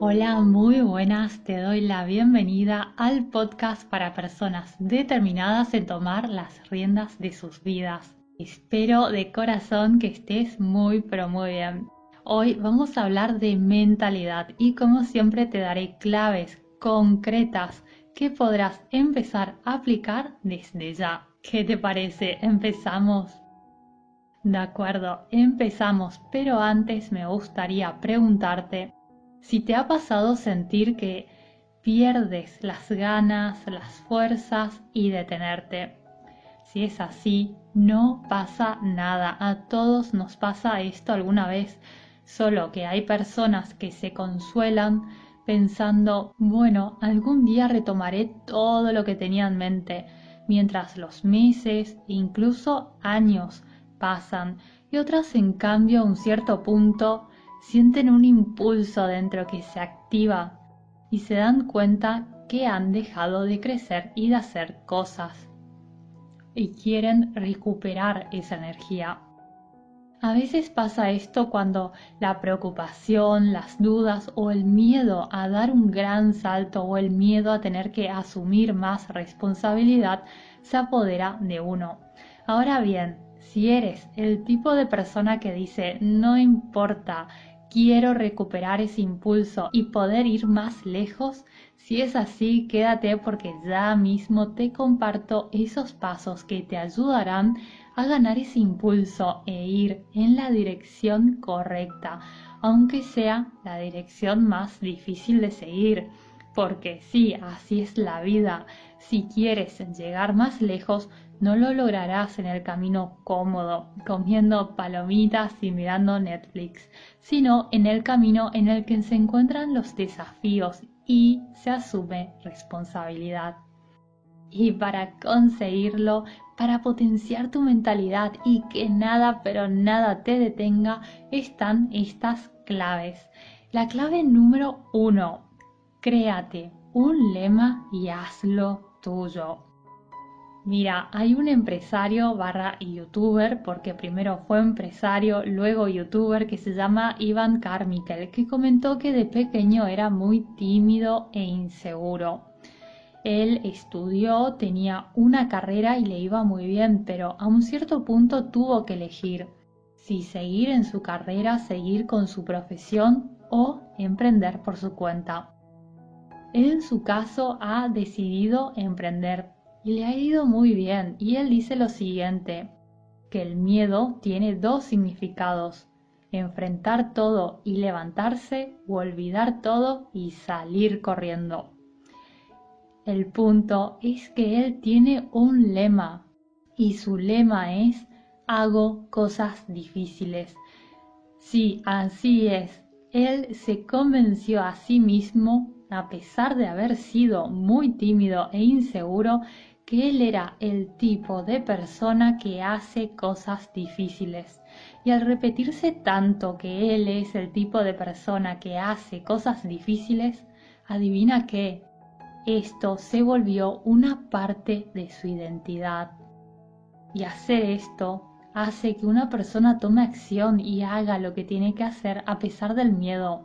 Hola, muy buenas, te doy la bienvenida al podcast para personas determinadas en tomar las riendas de sus vidas. Espero de corazón que estés muy pero muy bien. Hoy vamos a hablar de mentalidad y como siempre te daré claves concretas que podrás empezar a aplicar desde ya. ¿Qué te parece? ¿Empezamos? De acuerdo, empezamos, pero antes me gustaría preguntarte si te ha pasado sentir que pierdes las ganas, las fuerzas y detenerte. Si es así, no pasa nada. A todos nos pasa esto alguna vez, solo que hay personas que se consuelan pensando, bueno, algún día retomaré todo lo que tenía en mente, mientras los meses incluso años pasan, y otras en cambio a un cierto punto sienten un impulso dentro que se activa y se dan cuenta que han dejado de crecer y de hacer cosas y quieren recuperar esa energía. A veces pasa esto cuando la preocupación, las dudas o el miedo a dar un gran salto o el miedo a tener que asumir más responsabilidad se apodera de uno. Ahora bien, si eres el tipo de persona que dice no importa quiero recuperar ese impulso y poder ir más lejos? Si es así, quédate porque ya mismo te comparto esos pasos que te ayudarán a ganar ese impulso e ir en la dirección correcta, aunque sea la dirección más difícil de seguir. Porque sí, así es la vida. Si quieres llegar más lejos, no lo lograrás en el camino cómodo, comiendo palomitas y mirando Netflix, sino en el camino en el que se encuentran los desafíos y se asume responsabilidad. Y para conseguirlo, para potenciar tu mentalidad y que nada, pero nada te detenga, están estas claves. La clave número uno, créate un lema y hazlo Mira, hay un empresario barra youtuber, porque primero fue empresario, luego youtuber, que se llama Ivan Carmichael, que comentó que de pequeño era muy tímido e inseguro. Él estudió, tenía una carrera y le iba muy bien, pero a un cierto punto tuvo que elegir si seguir en su carrera, seguir con su profesión o emprender por su cuenta. En su caso ha decidido emprender y le ha ido muy bien. Y él dice lo siguiente, que el miedo tiene dos significados, enfrentar todo y levantarse o olvidar todo y salir corriendo. El punto es que él tiene un lema y su lema es hago cosas difíciles. Sí, así es. Él se convenció a sí mismo, a pesar de haber sido muy tímido e inseguro, que él era el tipo de persona que hace cosas difíciles. Y al repetirse tanto que él es el tipo de persona que hace cosas difíciles, adivina qué, esto se volvió una parte de su identidad. Y hacer esto hace que una persona tome acción y haga lo que tiene que hacer a pesar del miedo.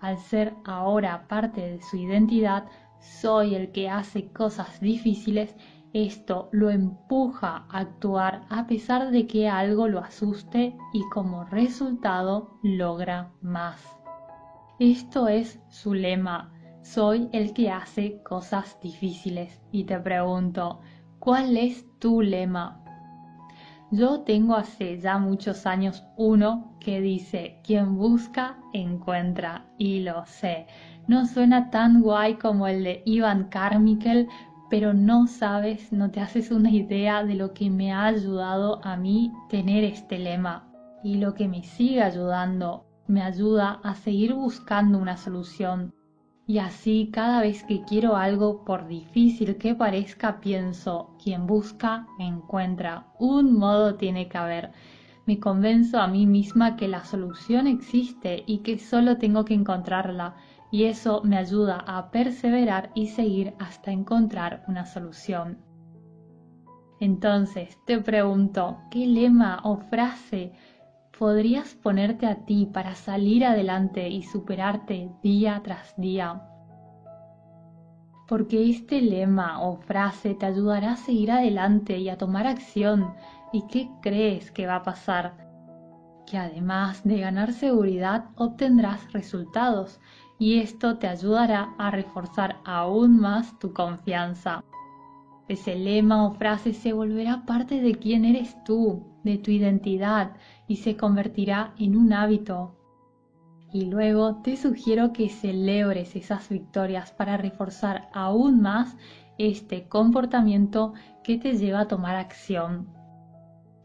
Al ser ahora parte de su identidad, soy el que hace cosas difíciles, esto lo empuja a actuar a pesar de que algo lo asuste y como resultado logra más. Esto es su lema, soy el que hace cosas difíciles. Y te pregunto, ¿cuál es tu lema? Yo tengo hace ya muchos años uno que dice, quien busca, encuentra, y lo sé. No suena tan guay como el de Ivan Carmichael, pero no sabes, no te haces una idea de lo que me ha ayudado a mí tener este lema y lo que me sigue ayudando, me ayuda a seguir buscando una solución. Y así cada vez que quiero algo, por difícil que parezca, pienso, quien busca, encuentra. Un modo tiene que haber. Me convenzo a mí misma que la solución existe y que solo tengo que encontrarla y eso me ayuda a perseverar y seguir hasta encontrar una solución. Entonces te pregunto, ¿qué lema o frase podrías ponerte a ti para salir adelante y superarte día tras día. Porque este lema o frase te ayudará a seguir adelante y a tomar acción. ¿Y qué crees que va a pasar? Que además de ganar seguridad obtendrás resultados y esto te ayudará a reforzar aún más tu confianza. Ese lema o frase se volverá parte de quién eres tú, de tu identidad y se convertirá en un hábito. Y luego te sugiero que celebres esas victorias para reforzar aún más este comportamiento que te lleva a tomar acción.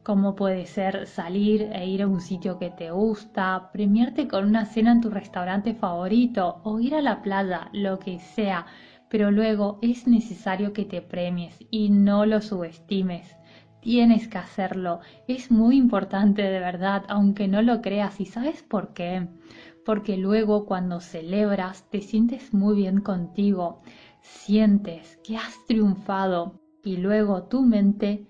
Como puede ser salir e ir a un sitio que te gusta, premiarte con una cena en tu restaurante favorito o ir a la playa, lo que sea, pero luego es necesario que te premies y no lo subestimes. Tienes que hacerlo. Es muy importante de verdad, aunque no lo creas. ¿Y sabes por qué? Porque luego cuando celebras te sientes muy bien contigo. Sientes que has triunfado y luego tu mente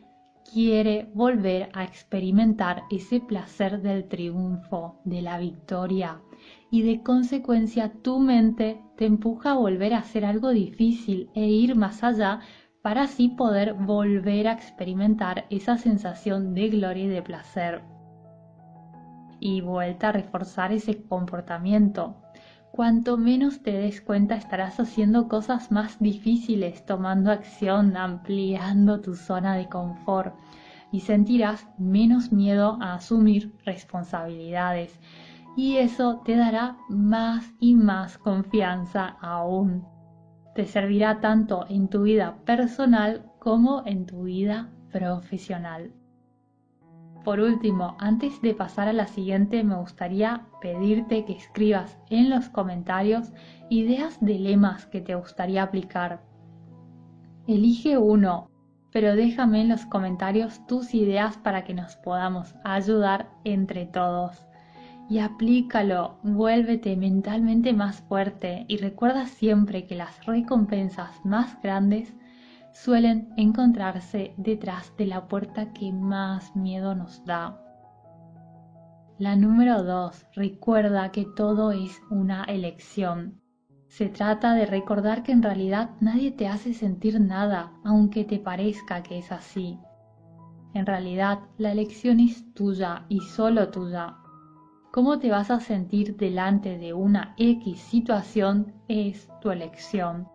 quiere volver a experimentar ese placer del triunfo, de la victoria. Y de consecuencia tu mente te empuja a volver a hacer algo difícil e ir más allá para así poder volver a experimentar esa sensación de gloria y de placer. Y vuelta a reforzar ese comportamiento. Cuanto menos te des cuenta estarás haciendo cosas más difíciles, tomando acción, ampliando tu zona de confort y sentirás menos miedo a asumir responsabilidades. Y eso te dará más y más confianza aún te servirá tanto en tu vida personal como en tu vida profesional. Por último, antes de pasar a la siguiente, me gustaría pedirte que escribas en los comentarios ideas de lemas que te gustaría aplicar. Elige uno, pero déjame en los comentarios tus ideas para que nos podamos ayudar entre todos y aplícalo, vuélvete mentalmente más fuerte y recuerda siempre que las recompensas más grandes suelen encontrarse detrás de la puerta que más miedo nos da. La número 2. Recuerda que todo es una elección. Se trata de recordar que en realidad nadie te hace sentir nada, aunque te parezca que es así. En realidad, la elección es tuya y solo tuya cómo te vas a sentir delante de una X situación es tu elección.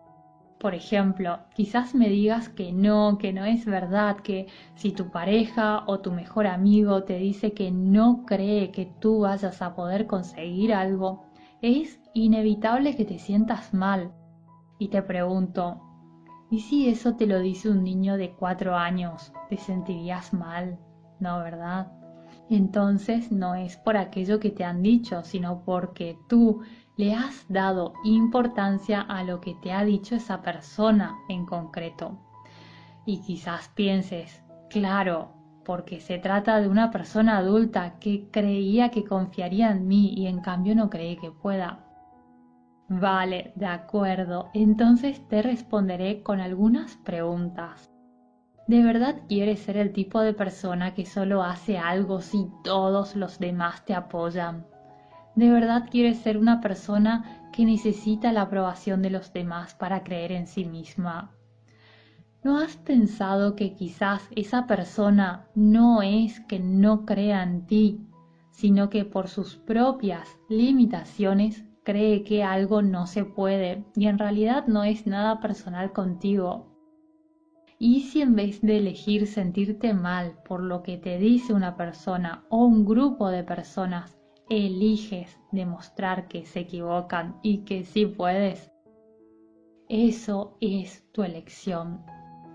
Por ejemplo, quizás me digas que no, que no es verdad, que si tu pareja o tu mejor amigo te dice que no cree que tú vayas a poder conseguir algo, es inevitable que te sientas mal. Y te pregunto, ¿y si eso te lo dice un niño de cuatro años? ¿Te sentirías mal? No, ¿verdad? Entonces no es por aquello que te han dicho, sino porque tú le has dado importancia a lo que te ha dicho esa persona en concreto. Y quizás pienses, claro, porque se trata de una persona adulta que creía que confiaría en mí y en cambio no cree que pueda. Vale, de acuerdo, entonces te responderé con algunas preguntas. ¿De verdad quieres ser el tipo de persona que solo hace algo si todos los demás te apoyan? ¿De verdad quieres ser una persona que necesita la aprobación de los demás para creer en sí misma? ¿No has pensado que quizás esa persona no es que no crea en ti, sino que por sus propias limitaciones cree que algo no se puede y en realidad no es nada personal contigo, y si en vez de elegir sentirte mal por lo que te dice una persona o un grupo de personas, eliges demostrar que se equivocan y que sí puedes, eso es tu elección.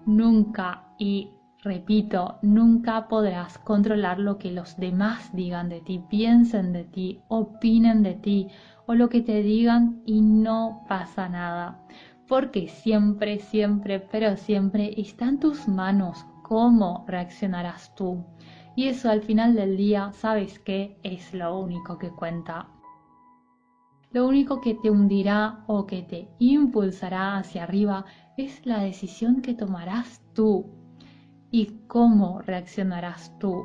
Nunca, y repito, nunca podrás controlar lo que los demás digan de ti, piensen de ti, opinen de ti o lo que te digan y no pasa nada porque siempre, siempre, pero siempre está en tus manos cómo reaccionarás tú. Y eso al final del día, sabes que es lo único que cuenta. Lo único que te hundirá o que te impulsará hacia arriba es la decisión que tomarás tú y cómo reaccionarás tú.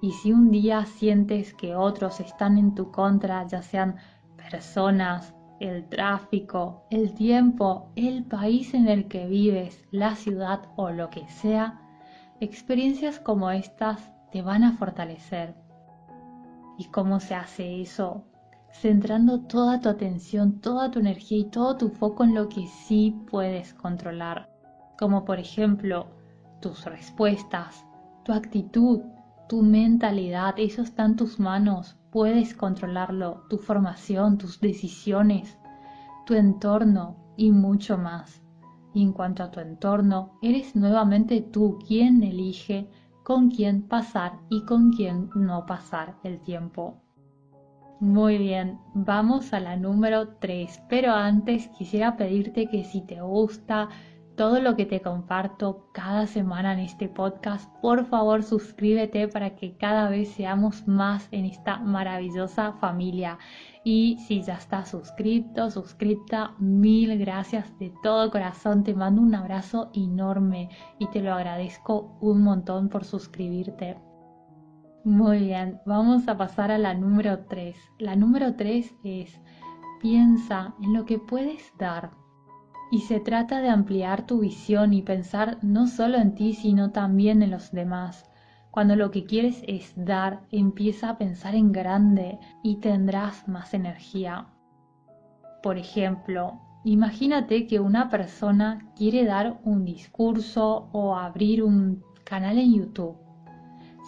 Y si un día sientes que otros están en tu contra, ya sean personas, el tráfico, el tiempo, el país en el que vives, la ciudad o lo que sea, experiencias como estas te van a fortalecer. ¿Y cómo se hace eso? Centrando toda tu atención, toda tu energía y todo tu foco en lo que sí puedes controlar, como por ejemplo tus respuestas, tu actitud, tu mentalidad, eso está en tus manos, puedes controlarlo, tu formación, tus decisiones, tu entorno y mucho más. Y en cuanto a tu entorno, eres nuevamente tú quien elige con quién pasar y con quién no pasar el tiempo. Muy bien, vamos a la número 3, pero antes quisiera pedirte que si te gusta todo lo que te comparto cada semana en este podcast, por favor suscríbete para que cada vez seamos más en esta maravillosa familia. Y si ya estás suscrito, suscripta, mil gracias de todo corazón. Te mando un abrazo enorme y te lo agradezco un montón por suscribirte. Muy bien, vamos a pasar a la número 3. La número 3 es piensa en lo que puedes dar y se trata de ampliar tu visión y pensar no solo en ti, sino también en los demás. Cuando lo que quieres es dar, empieza a pensar en grande y tendrás más energía. Por ejemplo, imagínate que una persona quiere dar un discurso o abrir un canal en YouTube.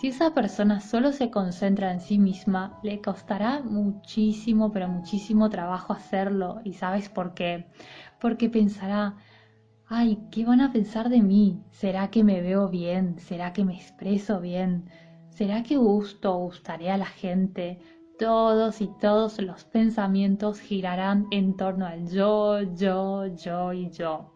Si esa persona solo se concentra en sí misma, le costará muchísimo, pero muchísimo trabajo hacerlo. ¿Y sabes por qué? porque pensará, ay, ¿qué van a pensar de mí? ¿Será que me veo bien? ¿Será que me expreso bien? ¿Será que gusto o gustaré a la gente? Todos y todos los pensamientos girarán en torno al yo, yo, yo y yo.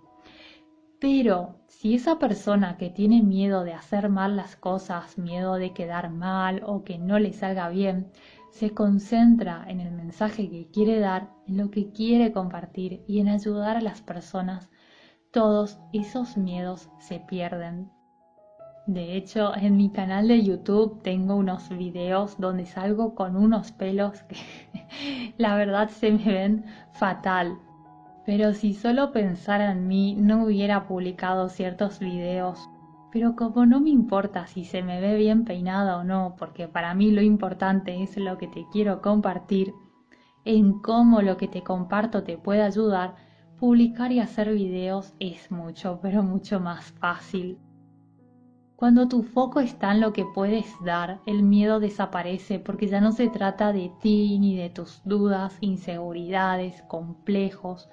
Pero si esa persona que tiene miedo de hacer mal las cosas, miedo de quedar mal o que no le salga bien, se concentra en el mensaje que quiere dar, en lo que quiere compartir y en ayudar a las personas, todos esos miedos se pierden. De hecho, en mi canal de YouTube tengo unos videos donde salgo con unos pelos que la verdad se me ven fatal. Pero si solo pensara en mí, no hubiera publicado ciertos videos pero como no me importa si se me ve bien peinada o no, porque para mí lo importante es lo que te quiero compartir, en cómo lo que te comparto te puede ayudar, publicar y hacer videos es mucho, pero mucho más fácil. Cuando tu foco está en lo que puedes dar, el miedo desaparece porque ya no se trata de ti ni de tus dudas, inseguridades, complejos,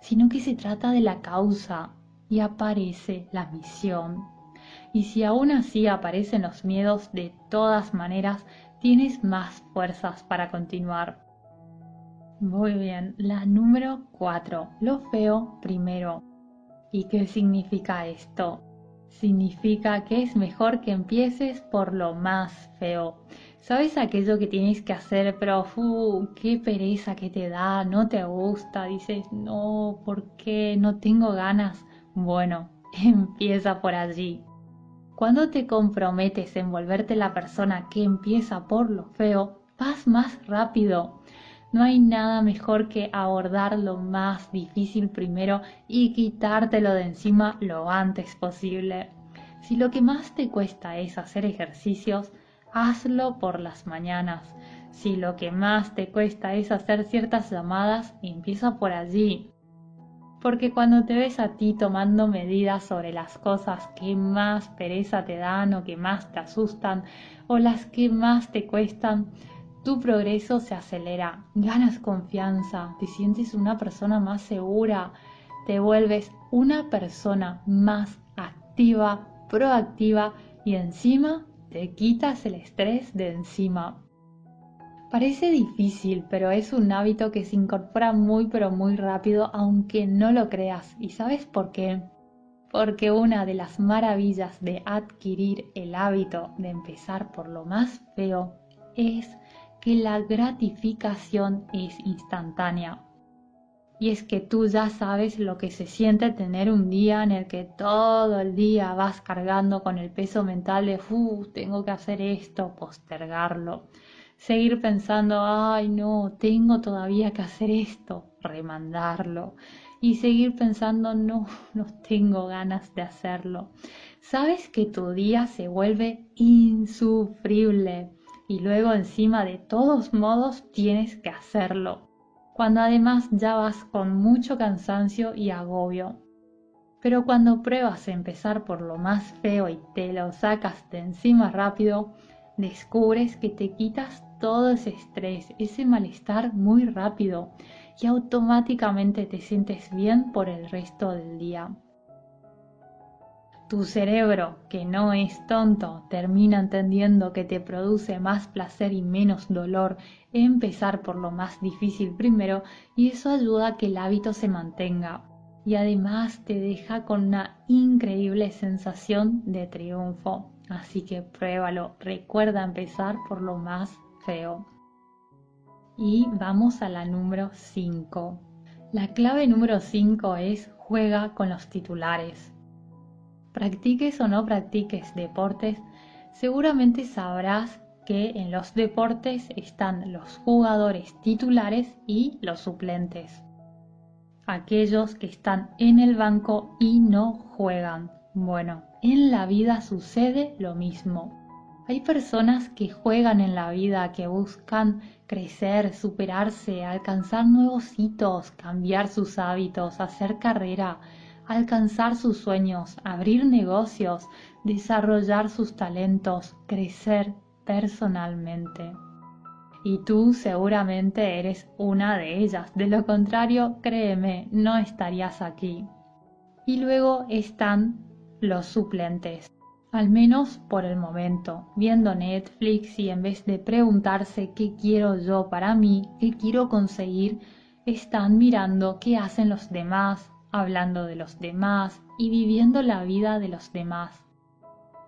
sino que se trata de la causa y aparece la misión, y si aún así aparecen los miedos, de todas maneras tienes más fuerzas para continuar. Muy bien, la número 4, lo feo primero. ¿Y qué significa esto? Significa que es mejor que empieces por lo más feo. ¿Sabes aquello que tienes que hacer, pero uh, qué pereza que te da, no te gusta? Dices, no, ¿por qué? No tengo ganas. Bueno, empieza por allí. Cuando te comprometes en volverte la persona que empieza por lo feo, vas más rápido. No hay nada mejor que abordar lo más difícil primero y quitártelo de encima lo antes posible. Si lo que más te cuesta es hacer ejercicios, hazlo por las mañanas. Si lo que más te cuesta es hacer ciertas llamadas, empieza por allí porque cuando te ves a ti tomando medidas sobre las cosas que más pereza te dan o que más te asustan o las que más te cuestan, tu progreso se acelera, ganas confianza, te sientes una persona más segura, te vuelves una persona más activa, proactiva y encima te quitas el estrés de encima. Parece difícil, pero es un hábito que se incorpora muy pero muy rápido aunque no lo creas. ¿Y sabes por qué? Porque una de las maravillas de adquirir el hábito de empezar por lo más feo es que la gratificación es instantánea. Y es que tú ya sabes lo que se siente tener un día en el que todo el día vas cargando con el peso mental de, uh, tengo que hacer esto, postergarlo. Seguir pensando, ay, no, tengo todavía que hacer esto, remandarlo. Y seguir pensando, no, no tengo ganas de hacerlo. Sabes que tu día se vuelve insufrible y luego encima de todos modos tienes que hacerlo cuando además ya vas con mucho cansancio y agobio. Pero cuando pruebas empezar por lo más feo y te lo sacas de encima rápido, descubres que te quitas todo ese estrés, ese malestar muy rápido y automáticamente te sientes bien por el resto del día. Tu cerebro, que no es tonto, termina entendiendo que te produce más placer y menos dolor empezar por lo más difícil primero y eso ayuda a que el hábito se mantenga. Y además te deja con una increíble sensación de triunfo. Así que pruébalo, recuerda empezar por lo más feo. Y vamos a la número 5. La clave número 5 es juega con los titulares. Practiques o no practiques deportes, seguramente sabrás que en los deportes están los jugadores titulares y los suplentes. Aquellos que están en el banco y no juegan. Bueno, en la vida sucede lo mismo. Hay personas que juegan en la vida, que buscan crecer, superarse, alcanzar nuevos hitos, cambiar sus hábitos, hacer carrera, alcanzar sus sueños, abrir negocios, desarrollar sus talentos, crecer personalmente. Y tú seguramente eres una de ellas. De lo contrario, créeme, no estarías aquí. Y luego están los suplentes. Al menos por el momento, viendo Netflix y en vez de preguntarse qué quiero yo para mí, qué quiero conseguir, están mirando qué hacen los demás, hablando de los demás y viviendo la vida de los demás.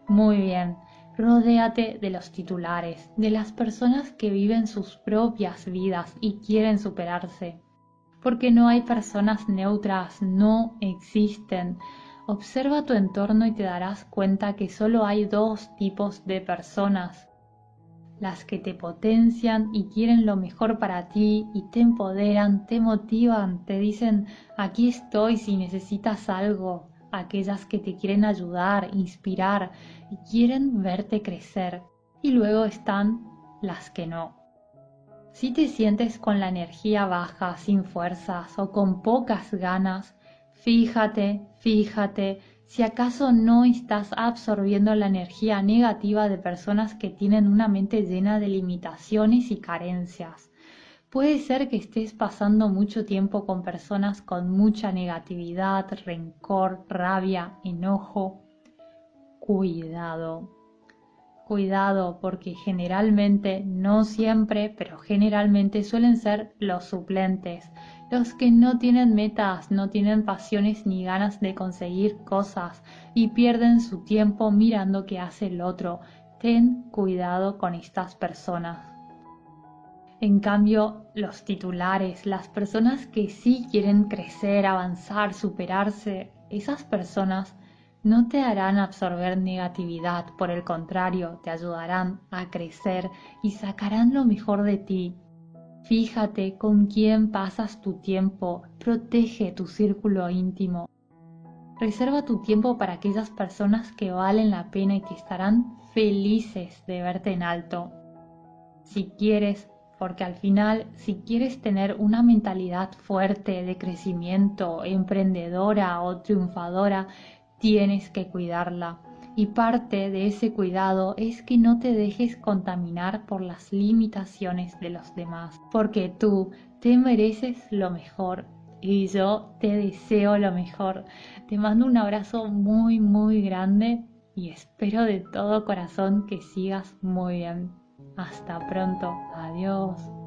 Muy bien, rodéate de los titulares, de las personas que viven sus propias vidas y quieren superarse. Porque no hay personas neutras, no existen. Observa tu entorno y te darás cuenta que solo hay dos tipos de personas las que te potencian y quieren lo mejor para ti y te empoderan, te motivan, te dicen aquí estoy si necesitas algo, aquellas que te quieren ayudar, inspirar y quieren verte crecer. Y luego están las que no. Si te sientes con la energía baja, sin fuerzas o con pocas ganas, fíjate, fíjate si acaso no estás absorbiendo la energía negativa de personas que tienen una mente llena de limitaciones y carencias. Puede ser que estés pasando mucho tiempo con personas con mucha negatividad, rencor, rabia, enojo. Cuidado. Cuidado porque generalmente, no siempre, pero generalmente suelen ser los suplentes, los que no tienen metas, no tienen pasiones ni ganas de conseguir cosas y pierden su tiempo mirando qué hace el otro. Ten cuidado con estas personas. En cambio, los titulares, las personas que sí quieren crecer, avanzar, superarse, esas personas no te harán absorber negatividad, por el contrario, te ayudarán a crecer y sacarán lo mejor de ti Fíjate con quién pasas tu tiempo, protege tu círculo íntimo. Reserva tu tiempo para aquellas personas que valen la pena y que estarán felices de verte en alto. Si quieres, porque al final, si quieres tener una mentalidad fuerte de crecimiento, emprendedora o triunfadora, tienes que cuidarla y parte de ese cuidado es que no te dejes contaminar por las limitaciones de los demás, porque tú te mereces lo mejor y yo te deseo lo mejor. Te mando un abrazo muy, muy grande y espero de todo corazón que sigas muy bien. Hasta pronto. Adiós.